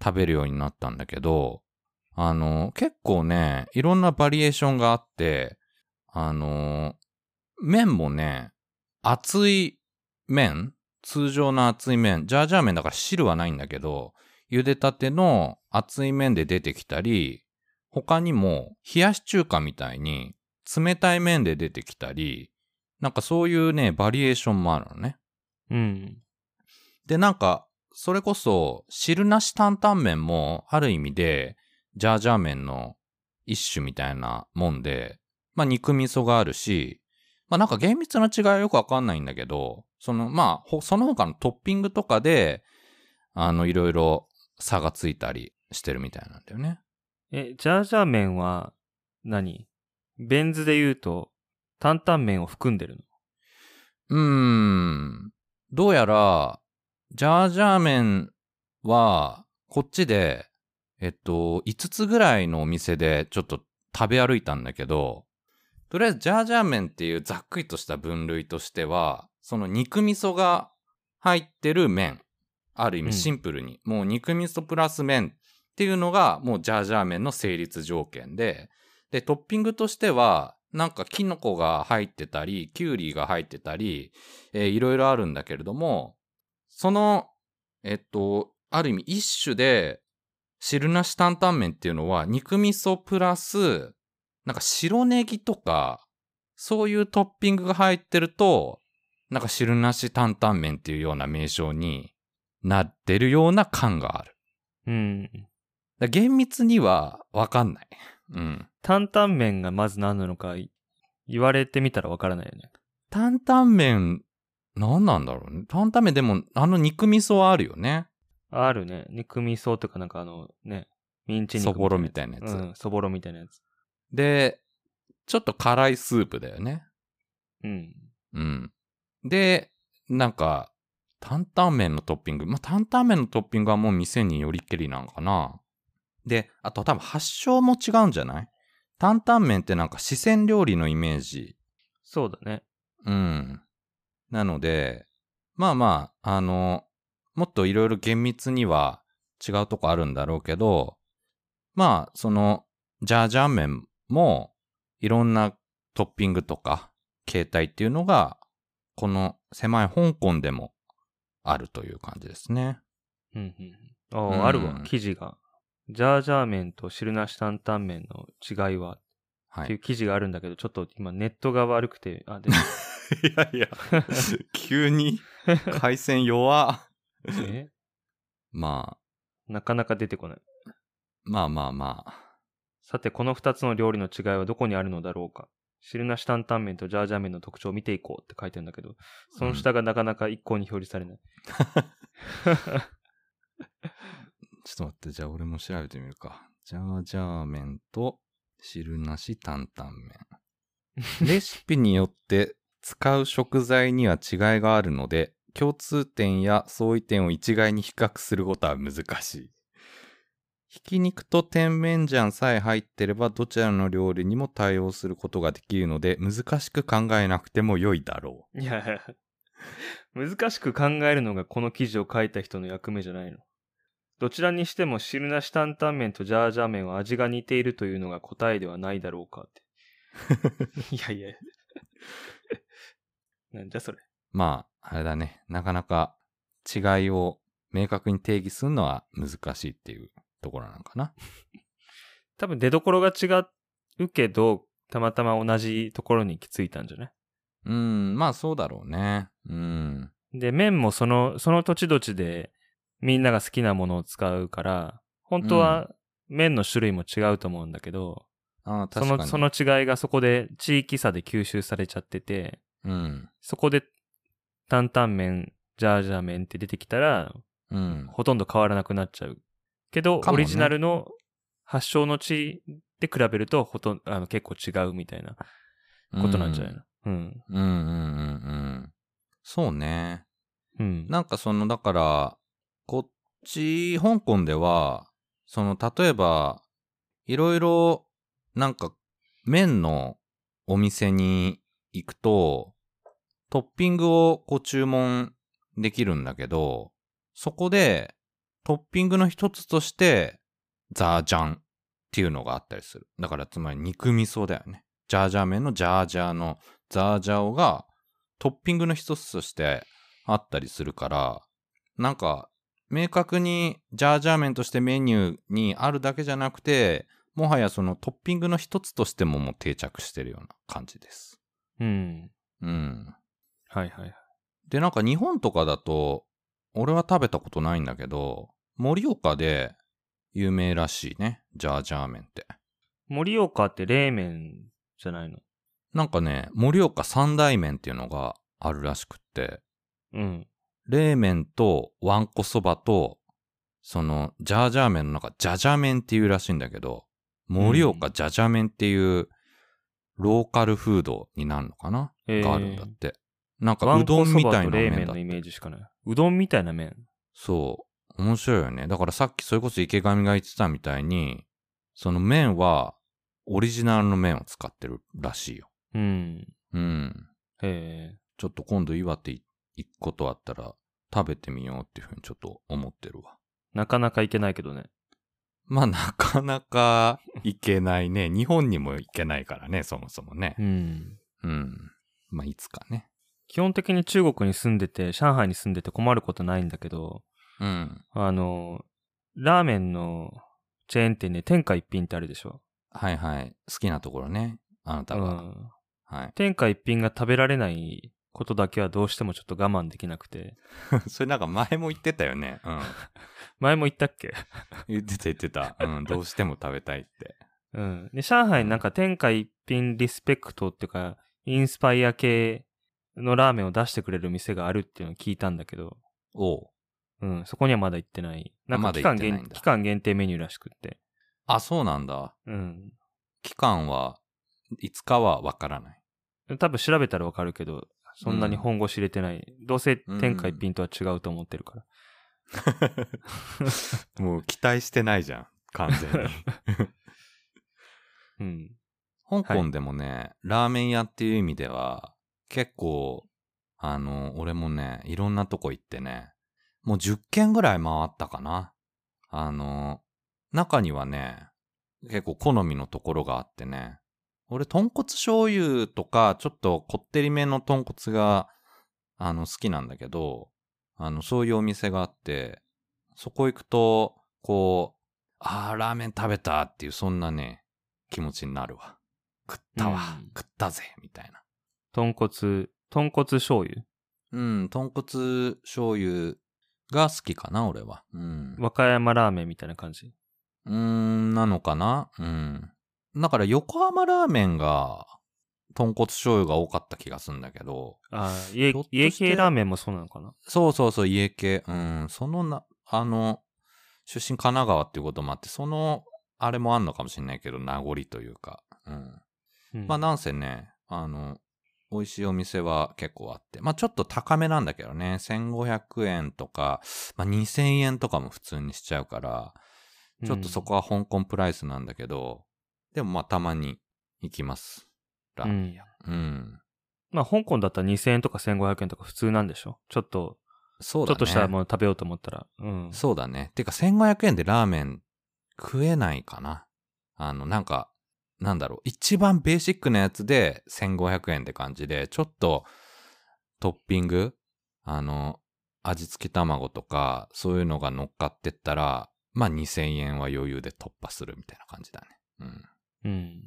食べるようになったんだけど、あの、結構ね、いろんなバリエーションがあって、あの、麺もね、熱い麺通常の熱い麺、ジャージャー麺だから汁はないんだけど、茹でたての熱い麺で出てきたり、他にも冷やし中華みたいに冷たい麺で出てきたり、なんかそういうね、バリエーションもあるのね。
うん。
で、なんか、それこそ、汁なし担々麺も、ある意味で、ジャージャー麺の一種みたいなもんで、まあ肉味噌があるし、まあなんか厳密な違いはよくわかんないんだけど、その、まあ、ほその他のトッピングとかで、あの、いろいろ差がついたりしてるみたいなんだよね。
え、ジャージャー麺は何、ベン図で言うと、担々麺を含んでるの？
うーん。どうやら、ジャージャー麺は、こっちで、えっと、5つぐらいのお店でちょっと食べ歩いたんだけど、とりあえずジャージャー麺っていうざっくりとした分類としては、その肉味噌が入ってる麺。ある意
うん。
味シンプルに、もう肉味噌プラス麺っていうのがもうジャージャー麺の成立条件で、で、トッピングとしては、なんかキノコが入ってたり、キュウリが入ってたり、えーいろいろあるんだけれども、その、えっと、ある意味一種で汁なし担々麺っていうのは、肉味噌プラス、なんか白ネギとか、そういうトッピングが入ってると、なんか汁なし担々麺っていうような名称になってるような感がある。
うん。
だ厳密にはわかんない。うん。
担々麺がまず何なのかい言われてみたらわからないよね。
担々麺、何なんだろうね。担々麺でも、あの肉味噌はあるよね。
あるね。肉味噌とかなんかあのね、ミンチ肉
そぼろみたいなやつ。
うん、そぼろみたいなやつ。
で、ちょっと辛いスープだよね。
うん。
うん。で、なんか、担々麺のトッピング。まあ、担々麺のトッピングはもう店によりっきりなんかな。で、あと多分発祥も違うんじゃない？担々麺ってなんか四川料理のイメージ。
そうだね。
うん。なので、まあまあ、あの、もっといろいろ厳密には違うとこあるんだろうけど、まあ、その、ジャージャー麺も、いろんなトッピングとか、形態っていうのが、この狭い香港でもあるという感じですね。
うんうん。ああ、
うん
あるわ、記事が。ジャージャー麺と汁なし担々麺の違いは、
はい。
っていう記事があるんだけど、ちょっと今ネットが悪くて、あ、でも、
いやいや、急に回線弱。
え？
まあ、
なかなか出てこない。
まあまあまあ。
さて、この二つの料理の違いはどこにあるのだろうか。汁なし担々麺とジャージャー麺の特徴を見ていこうって書いてるんだけど、その下がなかなか一向に表示されない。
ちょっと待って、じゃあ俺も調べてみるか。ジャージャー麺と汁なし担々麺。レシピによって使う食材には違いがあるので、共通点や相違点を一概に比較することは難しい。ひき肉と甜麺醤さえ入ってればどちらの料理にも対応することができるので難しく考えなくても良いだろ
いやいや、難しく考えるのがこの記事を書いた人の役目じゃないの。どちらにしても汁なし担々麺とジャージャー麺は味が似ているというのが答えではないだろうかって。いやいや。なんじゃそれ。
う。まあ、あれだね。なかなか違いを明確に定義するのは難しいっていうところなのかな。
多分出所が違うけど、たまたま同じところに行き着いたんじゃない？
うん、まあそうだろうね。うん。
で、麺もその、その土地土地でみんなが好きなものを使うから、本当は麺の種類も違うと思うんだけど、
ああ、
そ
確かに。
の、その違いがそこで地域差で吸収されちゃってて、
うん。
そこで担々麺、ジャージャー麺って出てきたら、
うん。
ほとんど変わらなくなっちゃう。けど、
ね
オリジナルの発祥の地で比べると、ほとんど、あの、結構違うみたいなことなんじゃないの？うん。
うんうんうんうん。そうね。
うん。
なんかその、だから、こっち、香港では、その、例えば、いろいろ、なんか、麺のお店に行くと、トッピングをこう注文できるんだけど、そこで、トッピングの一つとして、ザージャンっていうのがあったりする。だから、つまり肉味噌だよね。ジャージャー麺のジャージャーのザージャオがトッピングの一つとしてあったりするから、なんか、明確にジャージャー麺としてメニューにあるだけじゃなくて、もはやそのトッピングの一つとしてももう定着してるような感じです。
うん。
うん。
はいはいはい。
で、なんか日本とかだと、俺は食べたことないんだけど、盛岡で有名らしいね。ジャージャー麺って。
盛岡って冷麺じゃないの？
なんかね、盛岡三大麺っていうのがあるらしくって、
うん。
冷麺とわんこそばと、その、ジャージャー麺の中、ジャジャ麺っていうらしいんだけど、盛岡ジャジャ麺っていう、ローカルフードになるのかな、
えー
があるんだって。なんか、
わ
うんどんみたいな
と冷麺のイ
麺だって。
メージしかない。うどんみたいな麺。
そう。面白いよね。だからさっきそれこそ池上が言ってたみたいに、その麺は、オリジナルの麺を使ってるらしいよ。
うん。
うん。
へえ。
ちょっと今度岩手行くことあったら、食べてみようっていうふうにちょっと思ってるわ。
なかなかいけないけどね。
まあなかなか行けないね。日本にも行けないからね、そもそもね
う。ん。
うん。まあいつかね。
基本的に中国に住んでて、上海に住んでて困ることないんだけど、
うん。
あの、ラーメンのチェーン店で天下一品ってあるでしょ。
はいはい。好きなところね。あなたが。
うん。
はい。
天下一品が食べられないことだけはどうしてもちょっと我慢できなくて。
それなんか前も言ってたよね。うん。
前も言ったっけ？
言ってた言ってた。うん。どうしても食べたいって。
うん。で、上海になんか天下一品リスペクトっていうか、インスパイア系のラーメンを出してくれる店があるっていうのを聞いたんだけど、
おう。
うん、そこにはまだ行ってない。なんか期間限
行ってないんだ
期間限定メニューらしくって。
あ、そうなんだ。
うん。
期間はいつかはわからない。
多分調べたらわかるけど、そんなに本腰入れてない。どうせ天下一品とは違うと思ってるから。
もう期待してないじゃん。完全に。
うん。
香港でもね、ラーメン屋っていう意味では、結構、あの、俺もね、いろんなとこ行ってね、もう10軒ぐらい回ったかな。あの、中にはね、結構好みのところがあってね、俺、豚骨醤油とか、ちょっとこってりめの豚骨が、あの、好きなんだけど、あの、そういうお店があって、そこ行くと、こう、あー、ラーメン食べたっていう、そんなね、気持ちになるわ。食ったわ、
うん
食ったぜ、みたいな。
豚骨、豚骨醤油？
うん、豚骨醤油が好きかな、俺は。うん。
和歌山ラーメンみたいな感じ？
うーん、なのかな？うん。だから横浜ラーメンが、豚骨醤油が多かった気がするんだけど、
ああ、家系ラーメンもそうなのかな？
そうそうそう、家系。うん、そのな、あの、出身神奈川っていうこともあって、その、あれもあんのかもしれないけど、名残というか。うん。
うん
まあなんせね、あの、美味しいお店は結構あって、まあちょっと高めなんだけどね、1500円とか、まあ2000円とかも普通にしちゃうから、ちょっとそこは香港プライスなんだけど、でもまあたまに行きます。ラーメン屋。うん。
まあ、香港だったら2000円とか1500円とか普通なんでしょ？ちょっと、
そうだね。
ちょっとしたもの食べようと思ったら。うん。
そうだね。てか1500円でラーメン食えないかな。あの、なんか、なんだろう。一番ベーシックなやつで1500円って感じで、ちょっとトッピング、あの、味付き卵とか、そういうのが乗っかってったら、まあ2000円は余裕で突破するみたいな感じだね。うん。
うん。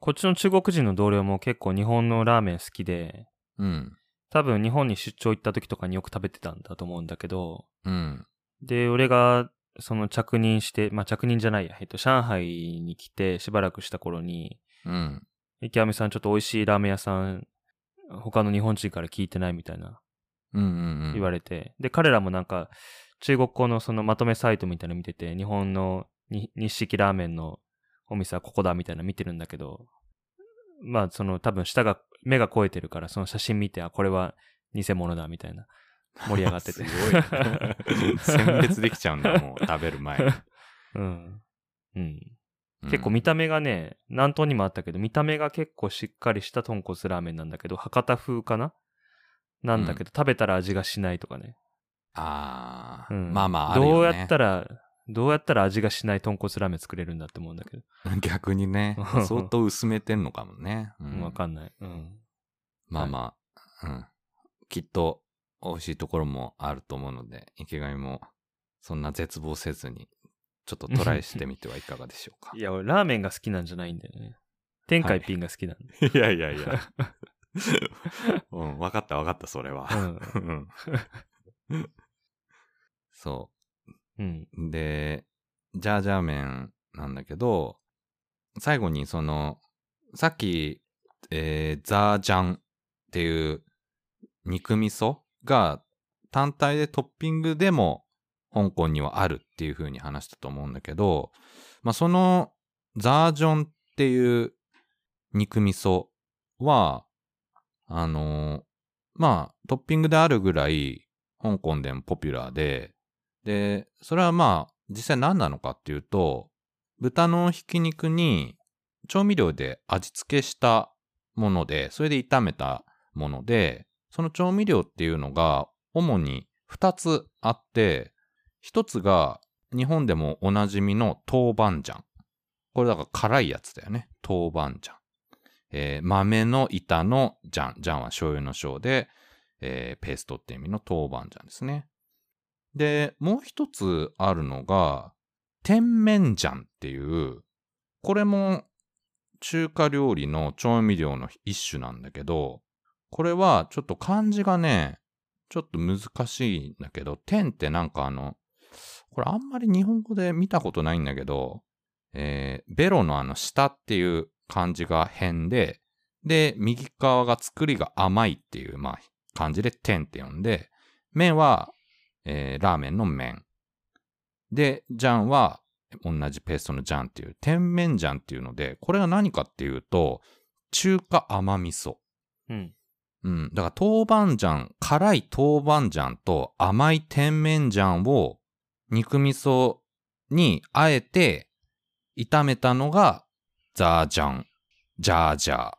こっちの中国人の同僚も結構日本のラーメン好きで、
うん。
多分日本に出張行った時とかによく食べてたんだと思うんだけど、
うん。
で、俺がその着任して、まあ着任じゃないや、えっと、上海に来てしばらくした頃に、
うん。
池上さんちょっと美味しいラーメン屋さん、他の日本人から聞いてないみたいな
うんうんうん。
言われて、で、彼らもなんか中国語のそのまとめサイトみたいなの見てて、日本のに日式ラーメンのお店はここだみたいなの見てるんだけど、まあその多分下が、目が超えてるからその写真見て、あ、これは偽物だみたいな盛り上がってて。
すごい。選別できちゃうんだ、もう食べる前に。
うん。うん。
うん
結構見た目がね、南東にもあったけど、見た目が結構しっかりした豚骨ラーメンなんだけど、博多風かな？なんだけど、食べたら味がしないとかね。
ああ、
うん。
まあまああるよね。
どうやったら、どうやったら味がしない豚骨ラーメン作れるんだって思うんだけど。
逆にね、相当薄めてんのかもね。うん
わかんない。うん。
まあまあ、うん。きっと美味しいところもあると思うので、池上もそんな絶望せずに、ちょっとトライしてみてはいかがでしょうか
い。や、俺ラーメンが好きなんじゃないんだよね。天下一品が好きなんだ。
いやいやいや。うん、わかったわかった、それは。うんそ
うん。
う。で、ジャージャー麺なんだけど、最後にその、さっき、えーザージャンっていう肉味噌が単体でトッピングでも香港にはあるっていう風に話したと思うんだけど、まあ、そのザージョンっていう肉味噌は、あのーまあ、トッピングであるぐらい香港でもポピュラーで、で、それはまあ、実際何なのかっていうと、豚のひき肉に調味料で味付けしたもので、それで炒めたもので、その調味料っていうのが主に2つあって、1つが日本でもおなじみの豆板醤。これだから辛いやつだよね。豆板醤。えー豆の板の醤。醤は醤油の醤で、えーペーストって意味の豆板醤ですね。で、もう一つあるのが、甜麺醤っていう、これも中華料理の調味料の一種なんだけど、これはちょっと漢字がね、ちょっと難しいんだけど、天ってなんかあの、これあんまり日本語で見たことないんだけど、えーベロのあの下っていう漢字が変で、で、右側が作りが甘いっていう、まあ、漢字で天って呼んで、麺は、えーラーメンの麺。で、ジャンは同じペーストのジャンっていう、甜麺醤っていうので、これが何かっていうと、中華甘味噌。
うん。
うん。だから豆板醤、辛い豆板醤と甘い甜麺醤を肉味噌にあえて炒めたのがザージャン、ジャージャー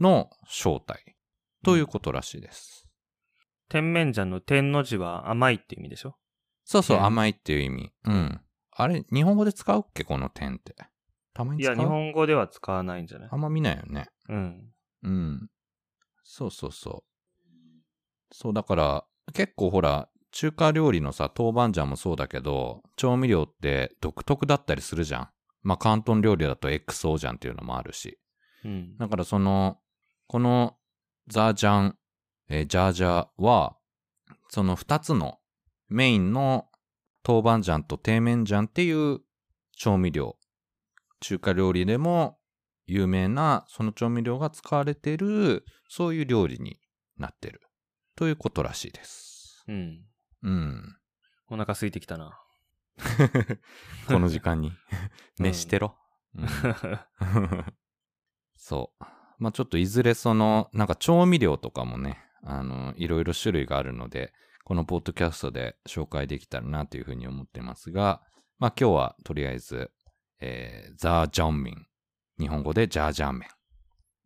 の正体ということらしいです。
甜麺醤の天の字は甘いって意味でしょ？
そうそう、
甜
甘いっていう意味。うん。あれ、日本語で使うっけこの点って。たまに使う？
いや、日本語では使わないんじゃない？
あんま見ないよね。
うん。
うん。そうそうそう。そう、だから、結構ほら、中華料理のさ、豆板醤もそうだけど、調味料って独特だったりするじゃん。まあ、広東料理だと XO 醤っていうのもあるし。
うん。
だからその、このザージャン、えージャージャーは、その二つのメインの豆板醤と甜麺醤っていう調味料。中華料理でも有名なその調味料が使われている、そういう料理になってる。ということらしいです。
うん。
うん。
お腹空いてきたな。
この時間に。
うん
飯してろ。うん そう。まあちょっといずれその、なんか調味料とかもね、あの、いろいろ種類があるので、このポッドキャストで紹介できたらなというふうに思ってますが、まあ今日はとりあえず、えーザージャンミン。日本語でジャージャー麺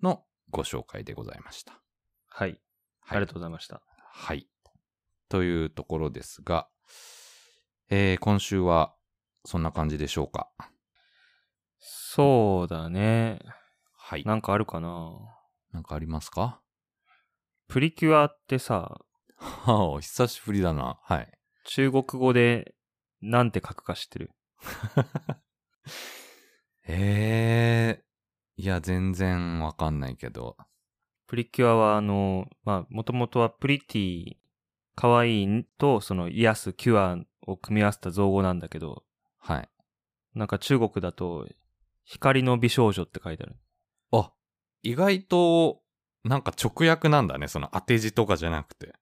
のご紹介でございました。
はい。あ
はい
りがとうございました。
はい。というところですが、えー今週はそんな感じでしょうか？
そうだね。
はい。
なんかあるかな？
なんかありますか？
プリキュアってさ、
はあ、久しぶりだな。はい。
中国語でなんて書くか知ってる？
ええいや、全然わかんないけど。
プリキュアはあの、まあ、もともとはプリティ、可愛いとその癒すキュアを組み合わせた造語なんだけど、
はい。
なんか中国だと、光の美少女って書いてある。
あ、意外と、なんか直訳なんだね。その当て字とかじゃなくて。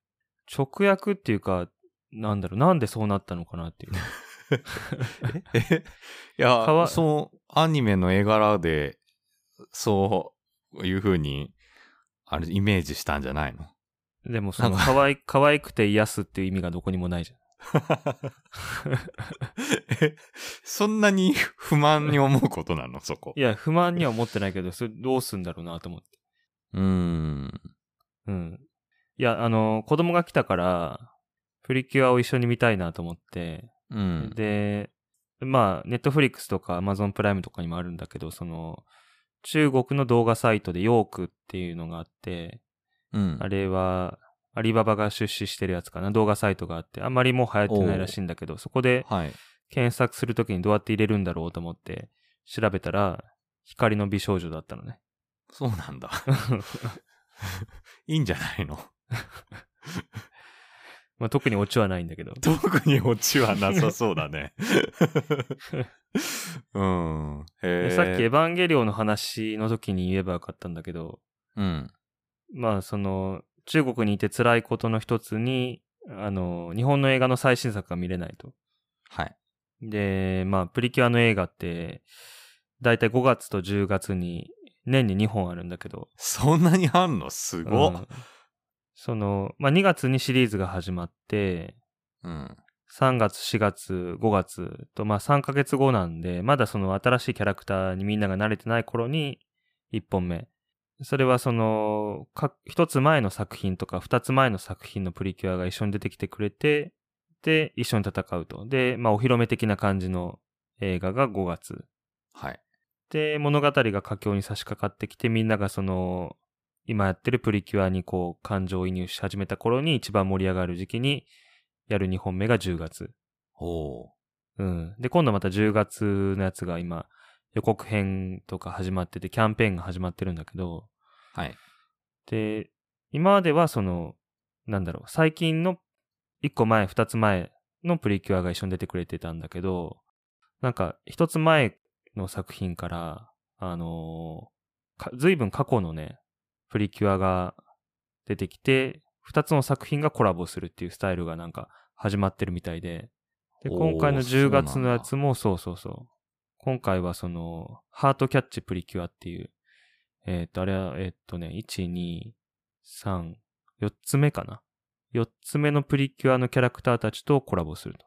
直訳っていうか、なんだろう、なんでそうなったのかなっていう。
え？いや、そう、アニメの絵柄で、そういう風に、あれ、イメージしたんじゃないの？
でもその
か
可愛い、可愛くて癒すっていう意味がどこにもないじゃん。
えそんなに不満に思うことなの？そこ
い。や、不満には思ってないけど、それどうすんだろうなと思って。
うーん。
うん。いや、あの、子供が来たから、プリキュアを一緒に見たいなと思って、
うん。
で、まあ、ネットフリックスとかアマゾンプライムとかにもあるんだけど、その、中国の動画サイトでヨークっていうのがあって、
うん。
あれは、アリババが出資してるやつかな、動画サイトがあって、あんまりもう流行ってないらしいんだけど、そこで
はい。
検索するときにどうやって入れるんだろうと思って調べたら、光の美少女だったのね。
そうなんだ。いいんじゃないの？
まあ、特にオチはないんだけど。
特にオチはなさそうだね。うん。
さっきエヴァンゲリオンの話の時に言えばよかったんだけど、
うん。
まあその、中国にいて辛いことの一つに、あの、日本の映画の最新作が見れないと。
はい。
で、まあプリキュアの映画って、だいたい5月と10月に年に2本あるんだけど、
そんなにあんの？すごっ
うん。その、まあ2月にシリーズが始まって、
うん。
3月、4月、5月と、まあ3ヶ月後なんで、まだその新しいキャラクターにみんなが慣れてない頃に1本目。それはその、か一つ前の作品とか二つ前の作品のプリキュアが一緒に出てきてくれて、で、一緒に戦うと。で、まあお披露目的な感じの映画が5月。
はい。
で、物語が佳境に差し掛かってきて、みんながその、今やってるプリキュアにこう、感情移入し始めた頃に一番盛り上がる時期に、やる2本目が10月。
おー
うん。で、今度また10月のやつが今、予告編とか始まってて、キャンペーンが始まってるんだけど、
はい。
で、今まではその、なんだろう、最近の1個前、2つ前のプリキュアが一緒に出てくれてたんだけど、なんか、1つ前の作品から、あのーか随分過去のね、プリキュアが出てきて、2つの作品がコラボするっていうスタイルがなんか始まってるみたいで、で、今回の10月のや
そ
つもそうそうそう。今回はその、ハートキャッチプリキュアっていう、えっ、と、あれは、えっ、とね、1、2、3、4つ目かな。4つ目のプリキュアのキャラクターたちとコラボすると。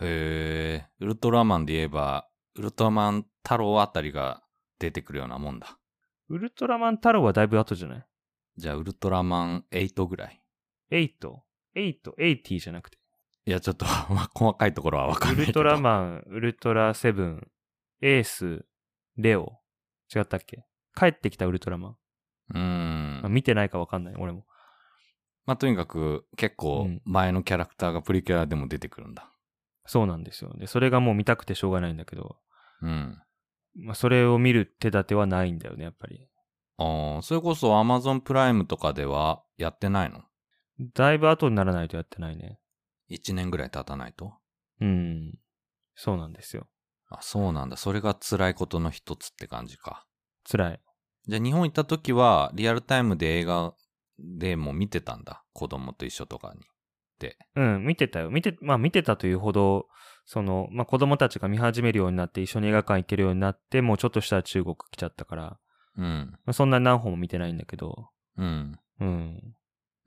へえ、ウルトラマンで言えば、ウルトラマン太郎あたりが出てくるようなもんだ。
ウルトラマン太郎はだいぶ後じゃない？
じゃあ、ウルトラマン8ぐらい。
?8、8、80じゃなくて。
いや、ちょっと、まあ細かいところはわかんないけど。
ウルトラマン、ウルトラセブン、エース、レオ。違ったっけ？帰ってきたウルトラマン。
うーん。
まあ見てないかわかんない、俺も。
まあ、とにかく、結構
うん、
前のキャラクターがプリキュアでも出てくるんだ。
そうなんですよ。で、それがもう見たくてしょうがないんだけど、
うん。
まあ、それを見る手立てはないんだよね、やっぱり。
ああ、それこそ Amazon プライムとかではやってないの？
だいぶ後にならないとやってないね。
?1 年ぐらい経たないと？
うん。そうなんですよ。
あ、そうなんだ。それが辛いことの一つって感じか。
辛い。
じゃあ日本行った時は、リアルタイムで映画でも見てたんだ？子供と一緒とかに。
うん、見てたよ。見て、まあ見てたというほど、その、まあ子供たちが見始めるようになって、一緒に映画館行けるようになって、もうちょっとしたら中国来ちゃったから、
うん。
まあ、そんな何本も見てないんだけど、
うん。
うん。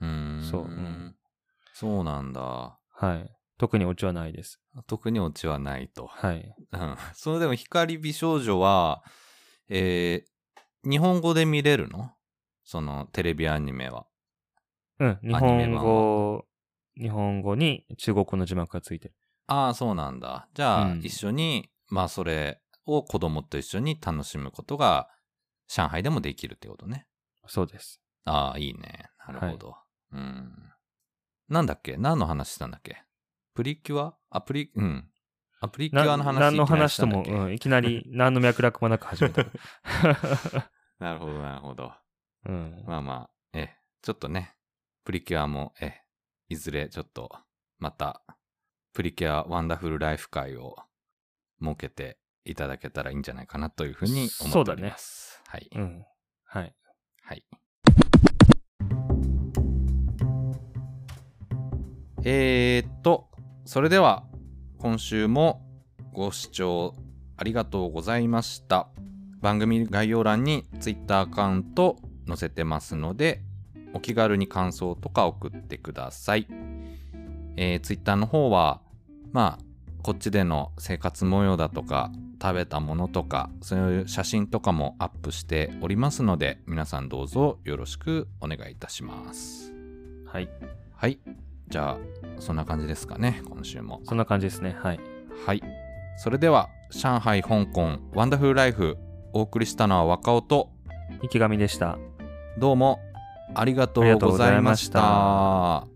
うーん。
そううん
そうなんだ。
はい。特にオチはないです。
特にオチはないと。
はい。
うん。それでも光美少女は、えー、日本語で見れるの？そのテレビアニメは。
うん。日
アニメ版
本語、日本語に中国語の字幕がついてる。
ああ、そうなんだ。じゃあ、
うん
一緒に、まあそれを子供と一緒に楽しむことが、上海でもできるってことね。
そうです。
ああ、いいね。なるほど。うん。なんだっけ？何の話したんだっけ？プリキュア？あ、プリ、うん。あ、プリキュアの話
何の話とも、うん、いきなり 何の脈絡もなく始めた。
なるほど、なるほど。
うん。
まあまあ、え、ちょっとね、プリキュアも、え、いずれちょっと、また、プリキュアワンダフルライフ会を設けていただけたらいいんじゃないかなというふうに思っております。はい。
うん。はい。
はい。えー、っと、それでは、今週もご視聴ありがとうございました。番組概要欄に Twitter アカウント載せてますので、お気軽に感想とか送ってください。えー、Twitter の方は、まあ、こっちでの生活模様だとか、食べたものとか、そういう写真とかもアップしておりますので、皆さんどうぞよろしくお願いいたします。
はい。
はい。じゃあ、そんな感じですかね、今週も。
そんな感じですね。はい。
はい。それでは、上海、香港、ワンダフルライフ、お送りしたのは若尾と、
池上でした。
どうもありがとうございました。